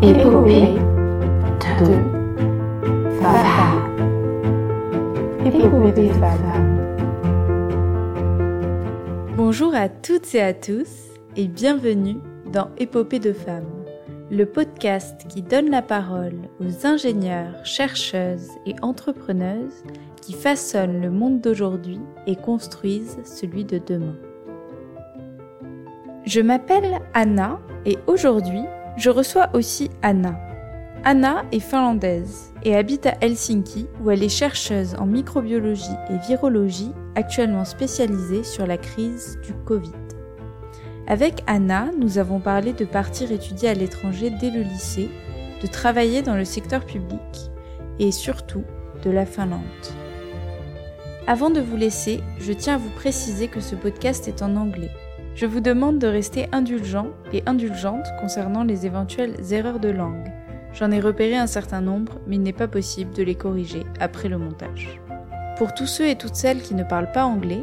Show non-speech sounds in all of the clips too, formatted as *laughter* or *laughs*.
Épopée de femmes. Épopée de. Bonjour à toutes et à tous et bienvenue dans Épopée de femmes, le podcast qui donne la parole aux ingénieurs, chercheuses et entrepreneuses qui façonnent le monde d'aujourd'hui et construisent celui de demain. Je m'appelle Anna et aujourd'hui, je reçois aussi Anna. Anna est finlandaise et habite à Helsinki où elle est chercheuse en microbiologie et virologie actuellement spécialisée sur la crise du Covid. Avec Anna, nous avons parlé de partir étudier à l'étranger dès le lycée, de travailler dans le secteur public et surtout de la Finlande. Avant de vous laisser, je tiens à vous préciser que ce podcast est en anglais. Je vous demande de rester indulgent et indulgente concernant les éventuelles erreurs de langue. J'en ai repéré un certain nombre, mais il n'est pas possible de les corriger après le montage. Pour tous ceux et toutes celles qui ne parlent pas anglais,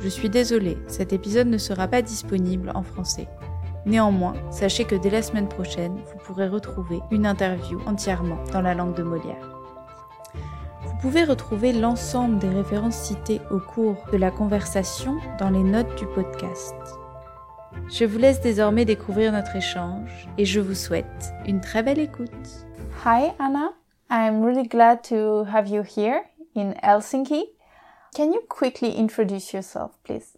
je suis désolée, cet épisode ne sera pas disponible en français. Néanmoins, sachez que dès la semaine prochaine, vous pourrez retrouver une interview entièrement dans la langue de Molière. Vous pouvez retrouver l'ensemble des références citées au cours de la conversation dans les notes du podcast. Je vous laisse désormais découvrir notre échange et je vous souhaite une très belle écoute. Hi Anna, I'm really glad to have you here in Helsinki. Can you quickly introduce yourself, please?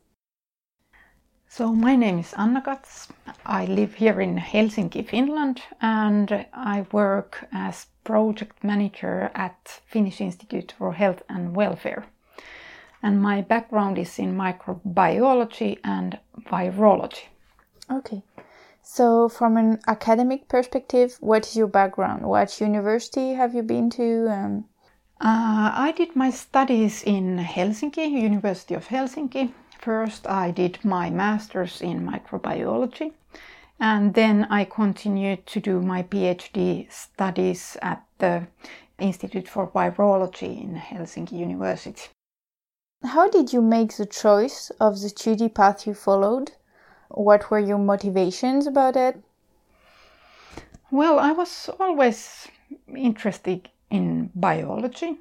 So, my name is Anna Katz. I live here in Helsinki, Finland, and I work as project manager at Finnish Institute for Health and Welfare. And my background is in microbiology and virology. Okay. So, from an academic perspective, what is your background? What university have you been to? Um... Uh, I did my studies in Helsinki, University of Helsinki. First, I did my master's in microbiology, and then I continued to do my PhD studies at the Institute for Virology in Helsinki University. How did you make the choice of the study path you followed? What were your motivations about it? Well, I was always interested in biology.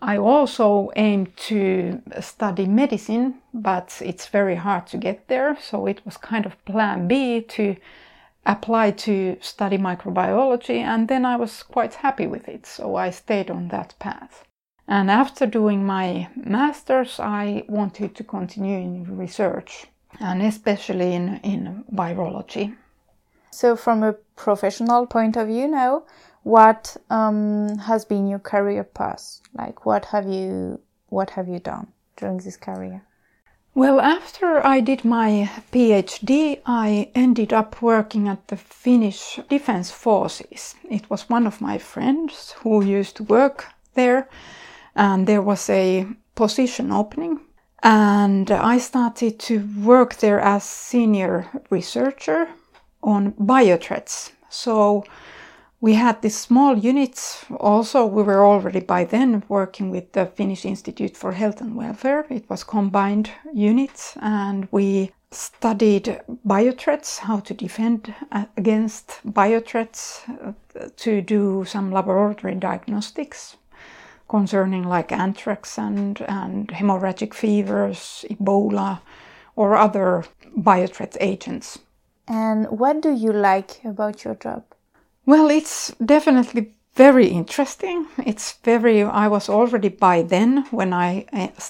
I also aimed to study medicine, but it's very hard to get there, so it was kind of plan B to apply to study microbiology, and then I was quite happy with it, so I stayed on that path. And after doing my master's, I wanted to continue in research, and especially in, in virology. So, from a professional point of view now, what um, has been your career path? Like, what have you what have you done during this career? Well, after I did my PhD, I ended up working at the Finnish Defense Forces. It was one of my friends who used to work there, and there was a position opening. And I started to work there as senior researcher on biothreats. So we had this small unit. Also, we were already by then working with the Finnish Institute for Health and Welfare. It was combined units, and we studied biothreats, how to defend against biothreats, uh, to do some laboratory diagnostics concerning like anthrax and, and hemorrhagic fevers, Ebola, or other biothreat agents. And what do you like about your job? Well, it's definitely very interesting. It's very, I was already by then, when I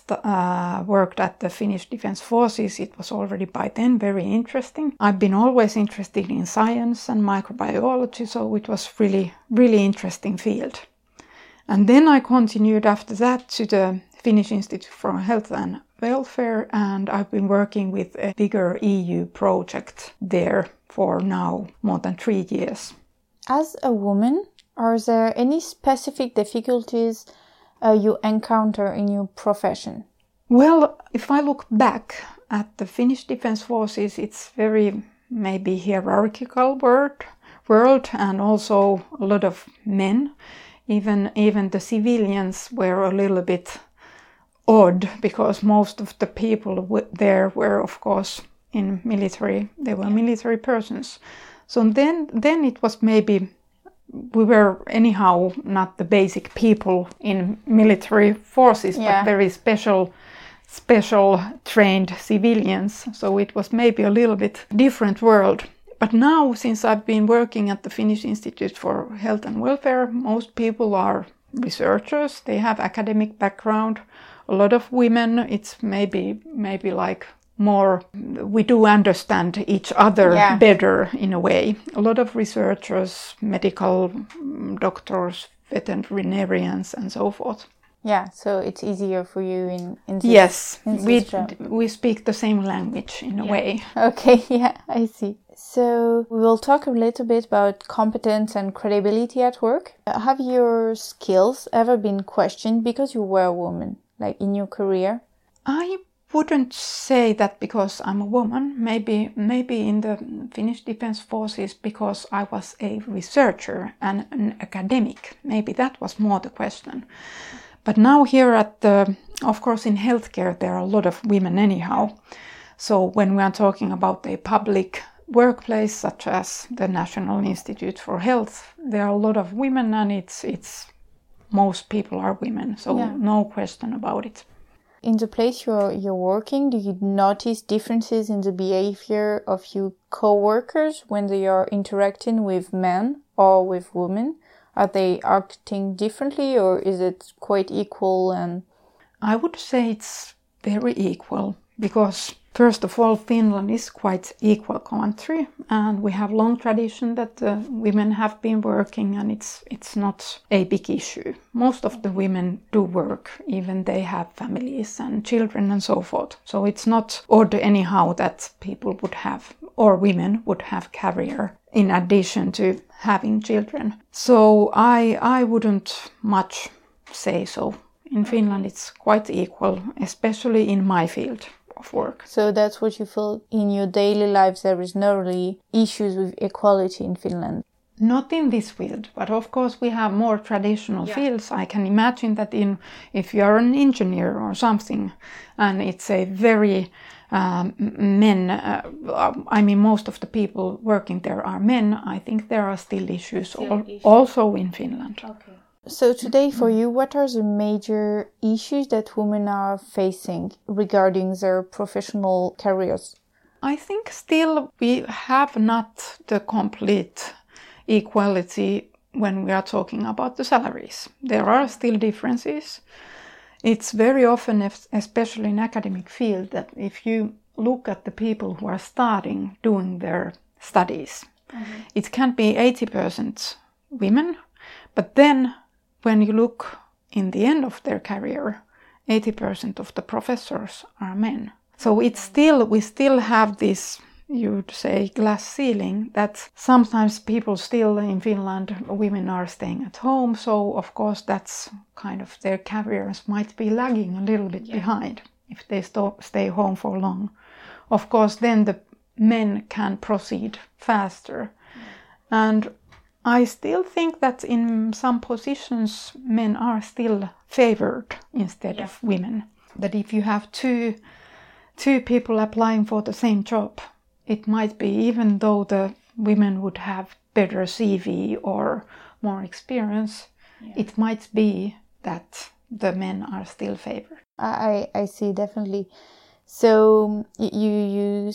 uh, worked at the Finnish Defense Forces, it was already by then very interesting. I've been always interested in science and microbiology, so it was really, really interesting field. And then I continued after that to the Finnish Institute for Health and Welfare, and I've been working with a bigger EU project there for now more than three years. As a woman, are there any specific difficulties uh, you encounter in your profession? Well, if I look back at the Finnish Defense Forces, it's very maybe hierarchical world, world and also a lot of men. Even even the civilians were a little bit odd because most of the people there were, of course, in military. They were military persons. So then, then it was maybe we were anyhow not the basic people in military forces, Yeah. but very special special trained civilians. So it was maybe a little bit different world. But now, since I've been working at the Finnish Institute for Health and Welfare, most people are researchers. They have academic background. A lot of women. It's maybe maybe like more. We do understand each other Yeah. better in a way. A lot of researchers, medical mm, doctors, veterinarians, and so forth. Yeah, so it's easier for you in, in this. Yes, in we job. we speak the same language in a way. *laughs* Okay, yeah, I see. So we will talk a little bit about competence and credibility at work. Have your skills ever been questioned because you were a woman, like in your career? I wouldn't say that because I'm a woman. Maybe maybe in the Finnish Defense Forces because I was a researcher and an academic. Maybe that was more the question. But now here at the, of course, in healthcare there are a lot of women anyhow. So when we are talking about a public workplace such as the National Institute for Health, there are a lot of women and it's it's most people are women. So Yeah. no question about it. In the place you're you're working, do you notice differences in the behavior of your co-workers when they are interacting with men or with women? Are they acting differently, or is it quite equal? And I would say it's very equal because first of all Finland is quite equal country and we have long tradition that uh, women have been working and it's it's not a big issue. Most of the women do work even they have families and children and so forth. So it's not odd anyhow that people would have or women would have career in addition to having children. So I I wouldn't much say so. In Finland, it's quite equal, especially in my field of work. so that's what you feel in your daily lives. There is no really issues with equality in Finland. Not in this field, but of course we have more traditional fields. I can imagine that in if you are an engineer or something, and it's a very um, men. Uh, I mean, most of the people working there are men. I think there are still issues, al- also in Finland. So today, for you, what are the major issues that women are facing regarding their professional careers? I think still we have not the complete equality when we are talking about the salaries. There are still differences. It's very often, especially in academic field, that if you look at the people who are starting doing their studies, mm-hmm. it can be 80% women, but then when you look in the end of their career, 80% of the professors are men. So it's still, we still have this, you'd say, glass ceiling that sometimes people still in Finland, women are staying at home. So, of course, that's kind of their careers might be lagging a little bit behind if they sto- stay home for long. Of course, then the men can proceed faster. Mm. And I still think that in some positions men are still favored instead of women. That if you have two two people applying for the same job, it might be even though the women would have better CV or more experience, it might be that the men are still favored. I, I see definitely. So you you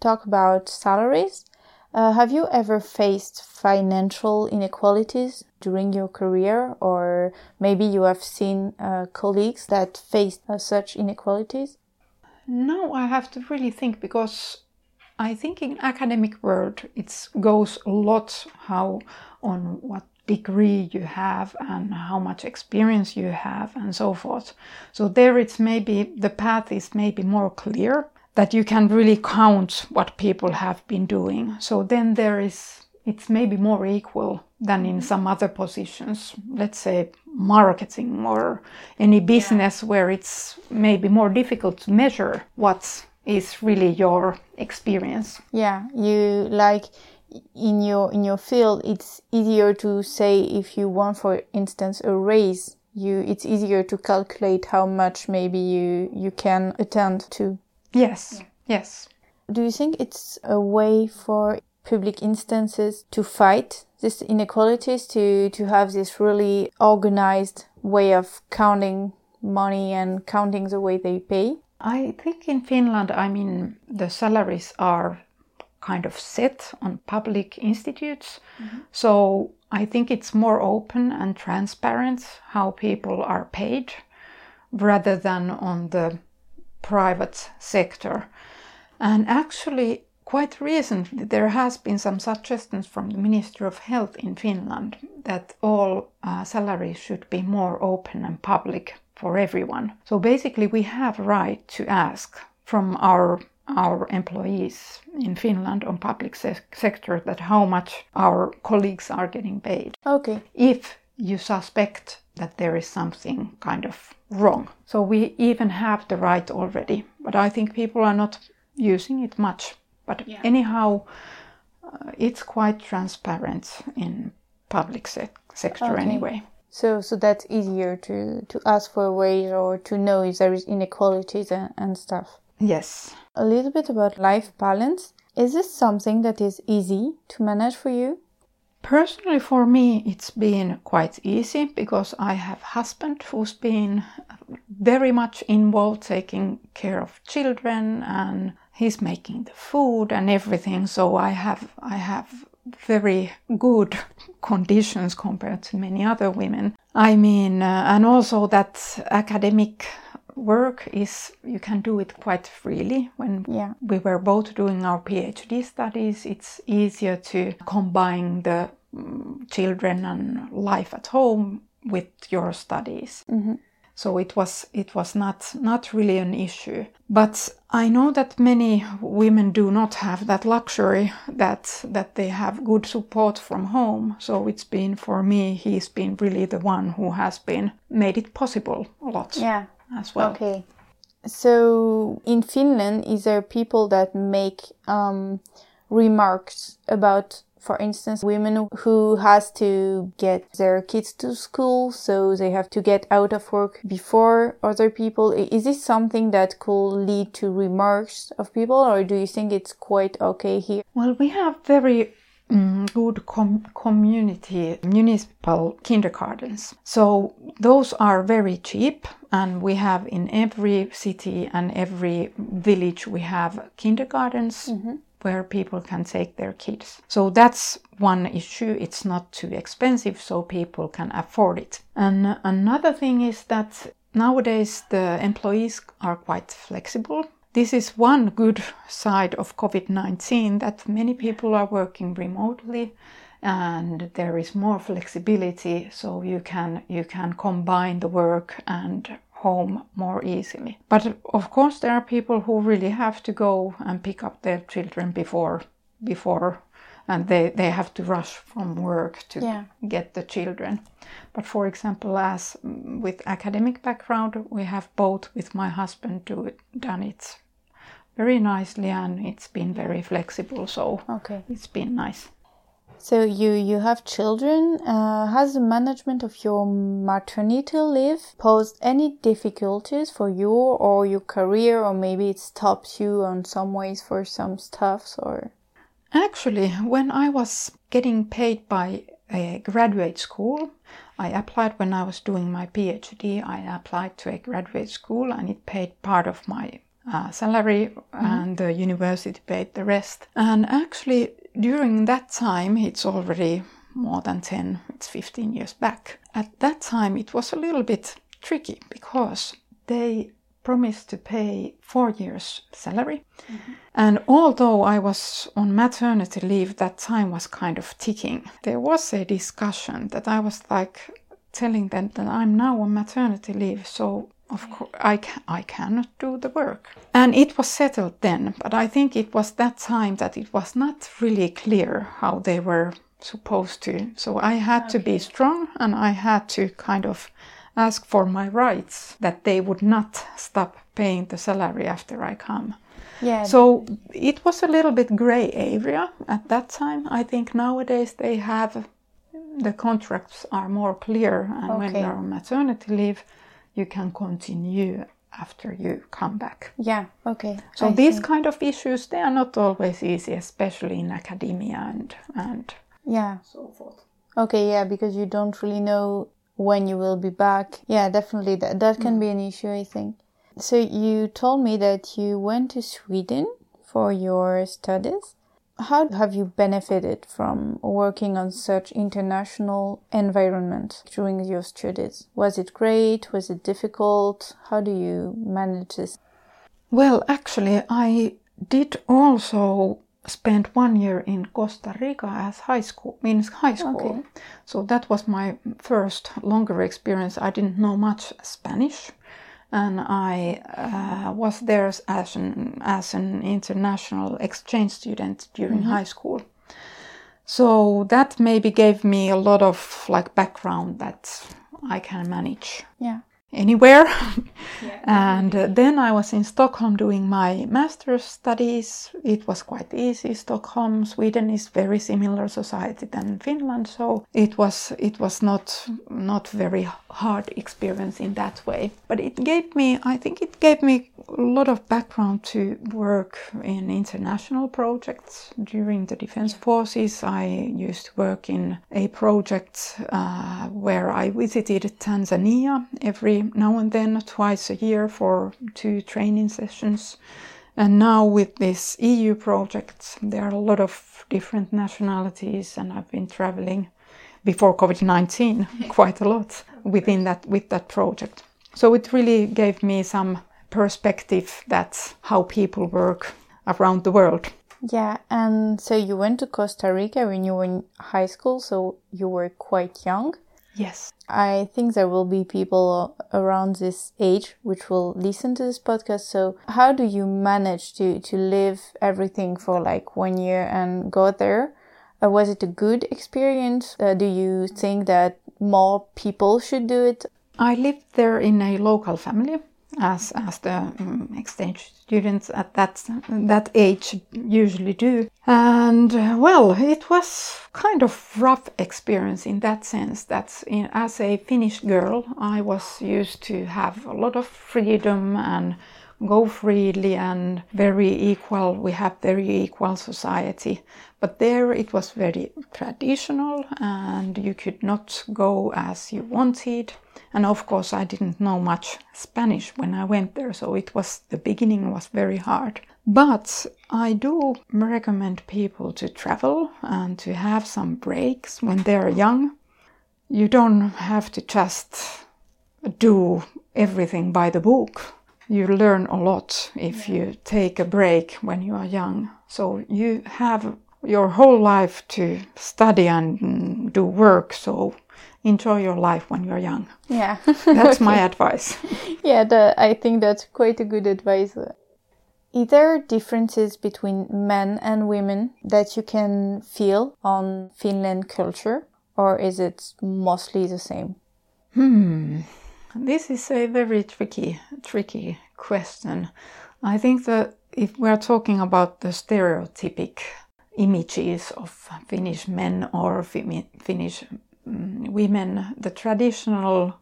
talk about salaries. Uh, have you ever faced financial inequalities during your career, or maybe you have seen uh, colleagues that faced uh, such inequalities? No, I have to really think because I think in academic world it goes a lot how on what degree you have and how much experience you have and so forth. So there it's maybe the path is maybe more clear that you can really count what people have been doing. So then there is it's maybe more equal than in some other positions, let's say marketing or any business where it's maybe more difficult to measure what is really your experience. Yeah, you like in your in your field. It's easier to say if you want, for instance, a raise. You it's easier to calculate how much maybe you you can attend to. Yes, yes. Do you think it's a way for public instances to fight these inequalities, to, to have this really organized way of counting money and counting the way they pay? I think in Finland, I mean, the salaries are kind of set on public institutes. Mm-hmm. So I think it's more open and transparent how people are paid rather than on the private sector. And actually, quite recently, there has been some suggestions from the Ministry of Health in Finland that all uh, salaries should be more open and public for everyone. So basically, we have a right to ask from our our employees in Finland on public se- sector that how much our colleagues are getting paid Okay. if you suspect that there is something kind of wrong. So we even have the right already, but I think people are not using it much. But anyhow, uh, it's quite transparent in public sec- sector Okay. anyway. So, so that's easier to, to ask for a raise or to know if there is inequalities and, and stuff. Yes. A little bit about life balance. Is this something that is easy to manage for you? Personally, for me, it's been quite easy because I have husband who's been very much involved taking care of children and he's making the food and everything. So I have I have very good *laughs* conditions compared to many other women. I mean, uh, and also that academic work is you can do it quite freely when Yeah. we were both doing our PhD studies. It's easier to combine the mm, children and life at home with your studies. So it was it was not not really an issue. But I know that many women do not have that luxury that that they have good support from home. So it's been for me he's been really the one who has been made it possible a lot Yeah. As well. Okay. So in Finland, is there people that make um, remarks about, for instance, women who has to get their kids to school, so they have to get out of work before other people? Is this something that could lead to remarks of people, or do you think it's quite okay here? Well, we have very Mm, good com- community municipal kindergartens. So those are very cheap, and we have in every city and every village we have kindergartens. Mm-hmm. Where people can take their kids. So that's one issue. It's not too expensive, so people can afford it. And another thing is that nowadays the employees are quite flexible. This is one good side of COVID 19 that many people are working remotely and there is more flexibility so you can you can combine the work and home more easily. But of course there are people who really have to go and pick up their children before before and they, they have to rush from work to Yeah. get the children. But for example, as with academic background, we have both with my husband do it, done it very nicely, and it's been very flexible. So Okay. it's been nice. So you you have children. Uh, has the management of your maternity leave posed any difficulties for you or your career, or maybe it stops you on some ways for some stuffs or? Actually, when I was getting paid by a graduate school, I applied when I was doing my PhD. I applied to a graduate school and it paid part of my uh, salary, and the university paid the rest. And actually, during that time, it's already more than 10, it's 15 years back. At that time, it was a little bit tricky because they promised to pay four years' salary. Mm-hmm. And although I was on maternity leave, that time was kind of ticking. There was a discussion that I was like telling them that I'm now on maternity leave, so of course I, ca- I cannot do the work. And it was settled then, but I think it was that time that it was not really clear how they were supposed to. So I had to be strong and I had to kind of ask for my rights that they would not stop paying the salary after I come. Yeah. So it was a little bit gray area at that time. I think nowadays they have the contracts are more clear, and when you're on maternity leave, you can continue after you come back. Yeah, okay. So I these see. kind of issues they are not always easy, especially in academia and and Yeah. so forth. Okay, yeah, because you don't really know when you will be back. Yeah, definitely that that can be mm. an issue, I think. So you told me that you went to Sweden for your studies. How have you benefited from working on such international environment during your studies? Was it great? Was it difficult? How do you manage this? Well, actually, I did also spend one year in Costa Rica as high school, means high school. Okay. So that was my first longer experience. I didn't know much Spanish, and I uh, was there as an as an international exchange student during high school. So that maybe gave me a lot of like background that I can manage Yeah. Anywhere. *laughs* and uh, then I was in Stockholm doing my master's studies. It was quite easy. Stockholm, Sweden is very similar society than Finland, so it was it was not not very hard experience in that way. But it gave me, I think, it gave me a lot of background to work in international projects during the defense forces. I used to work in a project uh, where I visited Tanzania every now and then, twice a year for two training sessions. And now with this EU project, there are a lot of different nationalities, and I've been traveling before COVID nineteen *laughs* quite a lot within that with that project. So it really gave me some perspective that's how people work around the world. Yeah, and so you went to Costa Rica when you were in high school, so you were quite young. Yes. I think there will be people around this age which will listen to this podcast. So, how do you manage to, to live everything for like one year and go there? Was it a good experience? Uh, do you think that more people should do it? I lived there in a local family as as the um, exchange students at that that age usually do. And uh, well, it was kind of rough experience in that sense that in, as a Finnish girl, I was used to have a lot of freedom and go freely and very equal. We have very equal society. But there it was very traditional and you could not go as you wanted. And of course, I didn't know much Spanish when I went there, so it was the beginning was very hard. But I do recommend people to travel and to have some breaks when they're young. You don't have to just do everything by the book. You learn a lot if you take a break when you are young. So you have your whole life to study and mm, do work. So enjoy your life when you're young. Yeah. *laughs* That's my *laughs* advice. yeah, the, I think that's quite a good advice. Are there differences between men and women that you can feel on Finland culture, or is it mostly the same? Hmm. This is a very tricky, tricky question. I think that if we are talking about the stereotypic images of Finnish men or Finnish mm, women, the traditional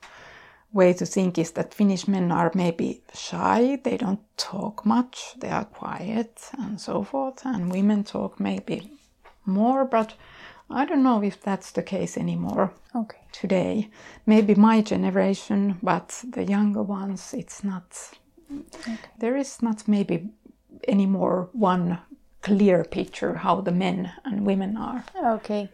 way to think is that Finnish men are maybe shy, they don't talk much, they are quiet and so forth, and women talk maybe more, but I don't know if that's the case anymore Okay. today. Maybe my generation, but the younger ones, it's not. There is not maybe anymore one clear picture how the men and women are. Okay.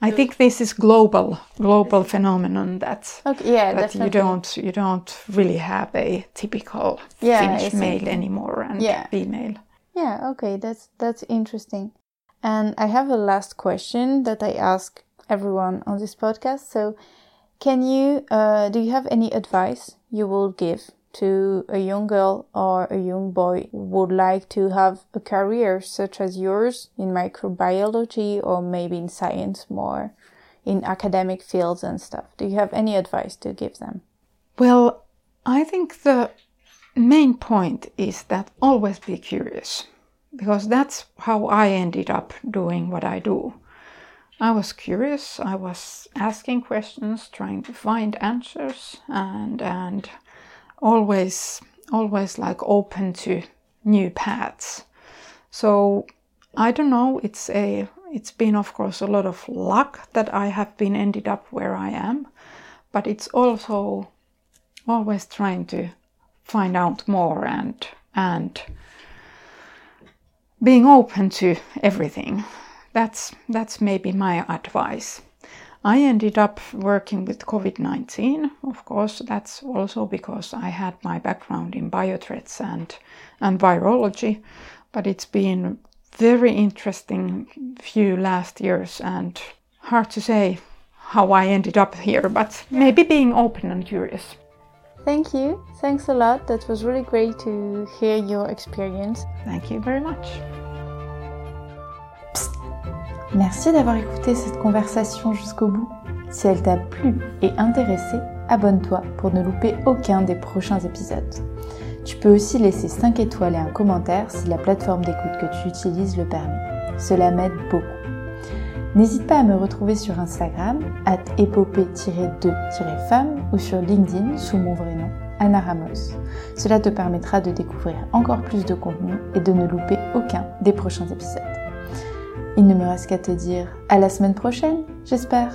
I think this is global global phenomenon that Okay. Yeah, that you don't you don't really have a typical Yeah, Finnish male anymore and Yeah. female. Yeah, okay, that's that's interesting. And I have a last question that I ask everyone on this podcast. So, can you uh, do you have any advice you will give to a young girl or a young boy who would like to have a career such as yours in microbiology or maybe in science more in academic fields and stuff? Do you have any advice to give them? Well, I think the main point is that always be curious because that's how I ended up doing what I do. I was curious, I was asking questions, trying to find answers and and always always like open to new paths. So I don't know. It's a it's been of course a lot of luck that I have been ended up where I am, but it's also always trying to find out more and and being open to everything. That's that's maybe my advice. I ended up working with COVID 19. Of course, that's also because I had my background in biothreats and, and virology, but it's been very interesting few last years and hard to say how I ended up here, but maybe being open and curious. Thank you. Thanks a lot. That was really great to hear your experience. Thank you very much. Merci d'avoir écouté cette conversation jusqu'au bout. Si elle t'a plu et intéressé, abonne-toi pour ne louper aucun des prochains épisodes. Tu peux aussi laisser 5 étoiles et un commentaire si la plateforme d'écoute que tu utilises le permet. Cela m'aide beaucoup. N'hésite pas à me retrouver sur Instagram, at épopée-2-femme ou sur LinkedIn sous mon vrai nom, Anna Ramos. Cela te permettra de découvrir encore plus de contenu et de ne louper aucun des prochains épisodes. Il ne me reste qu'à te dire à la semaine prochaine, j'espère.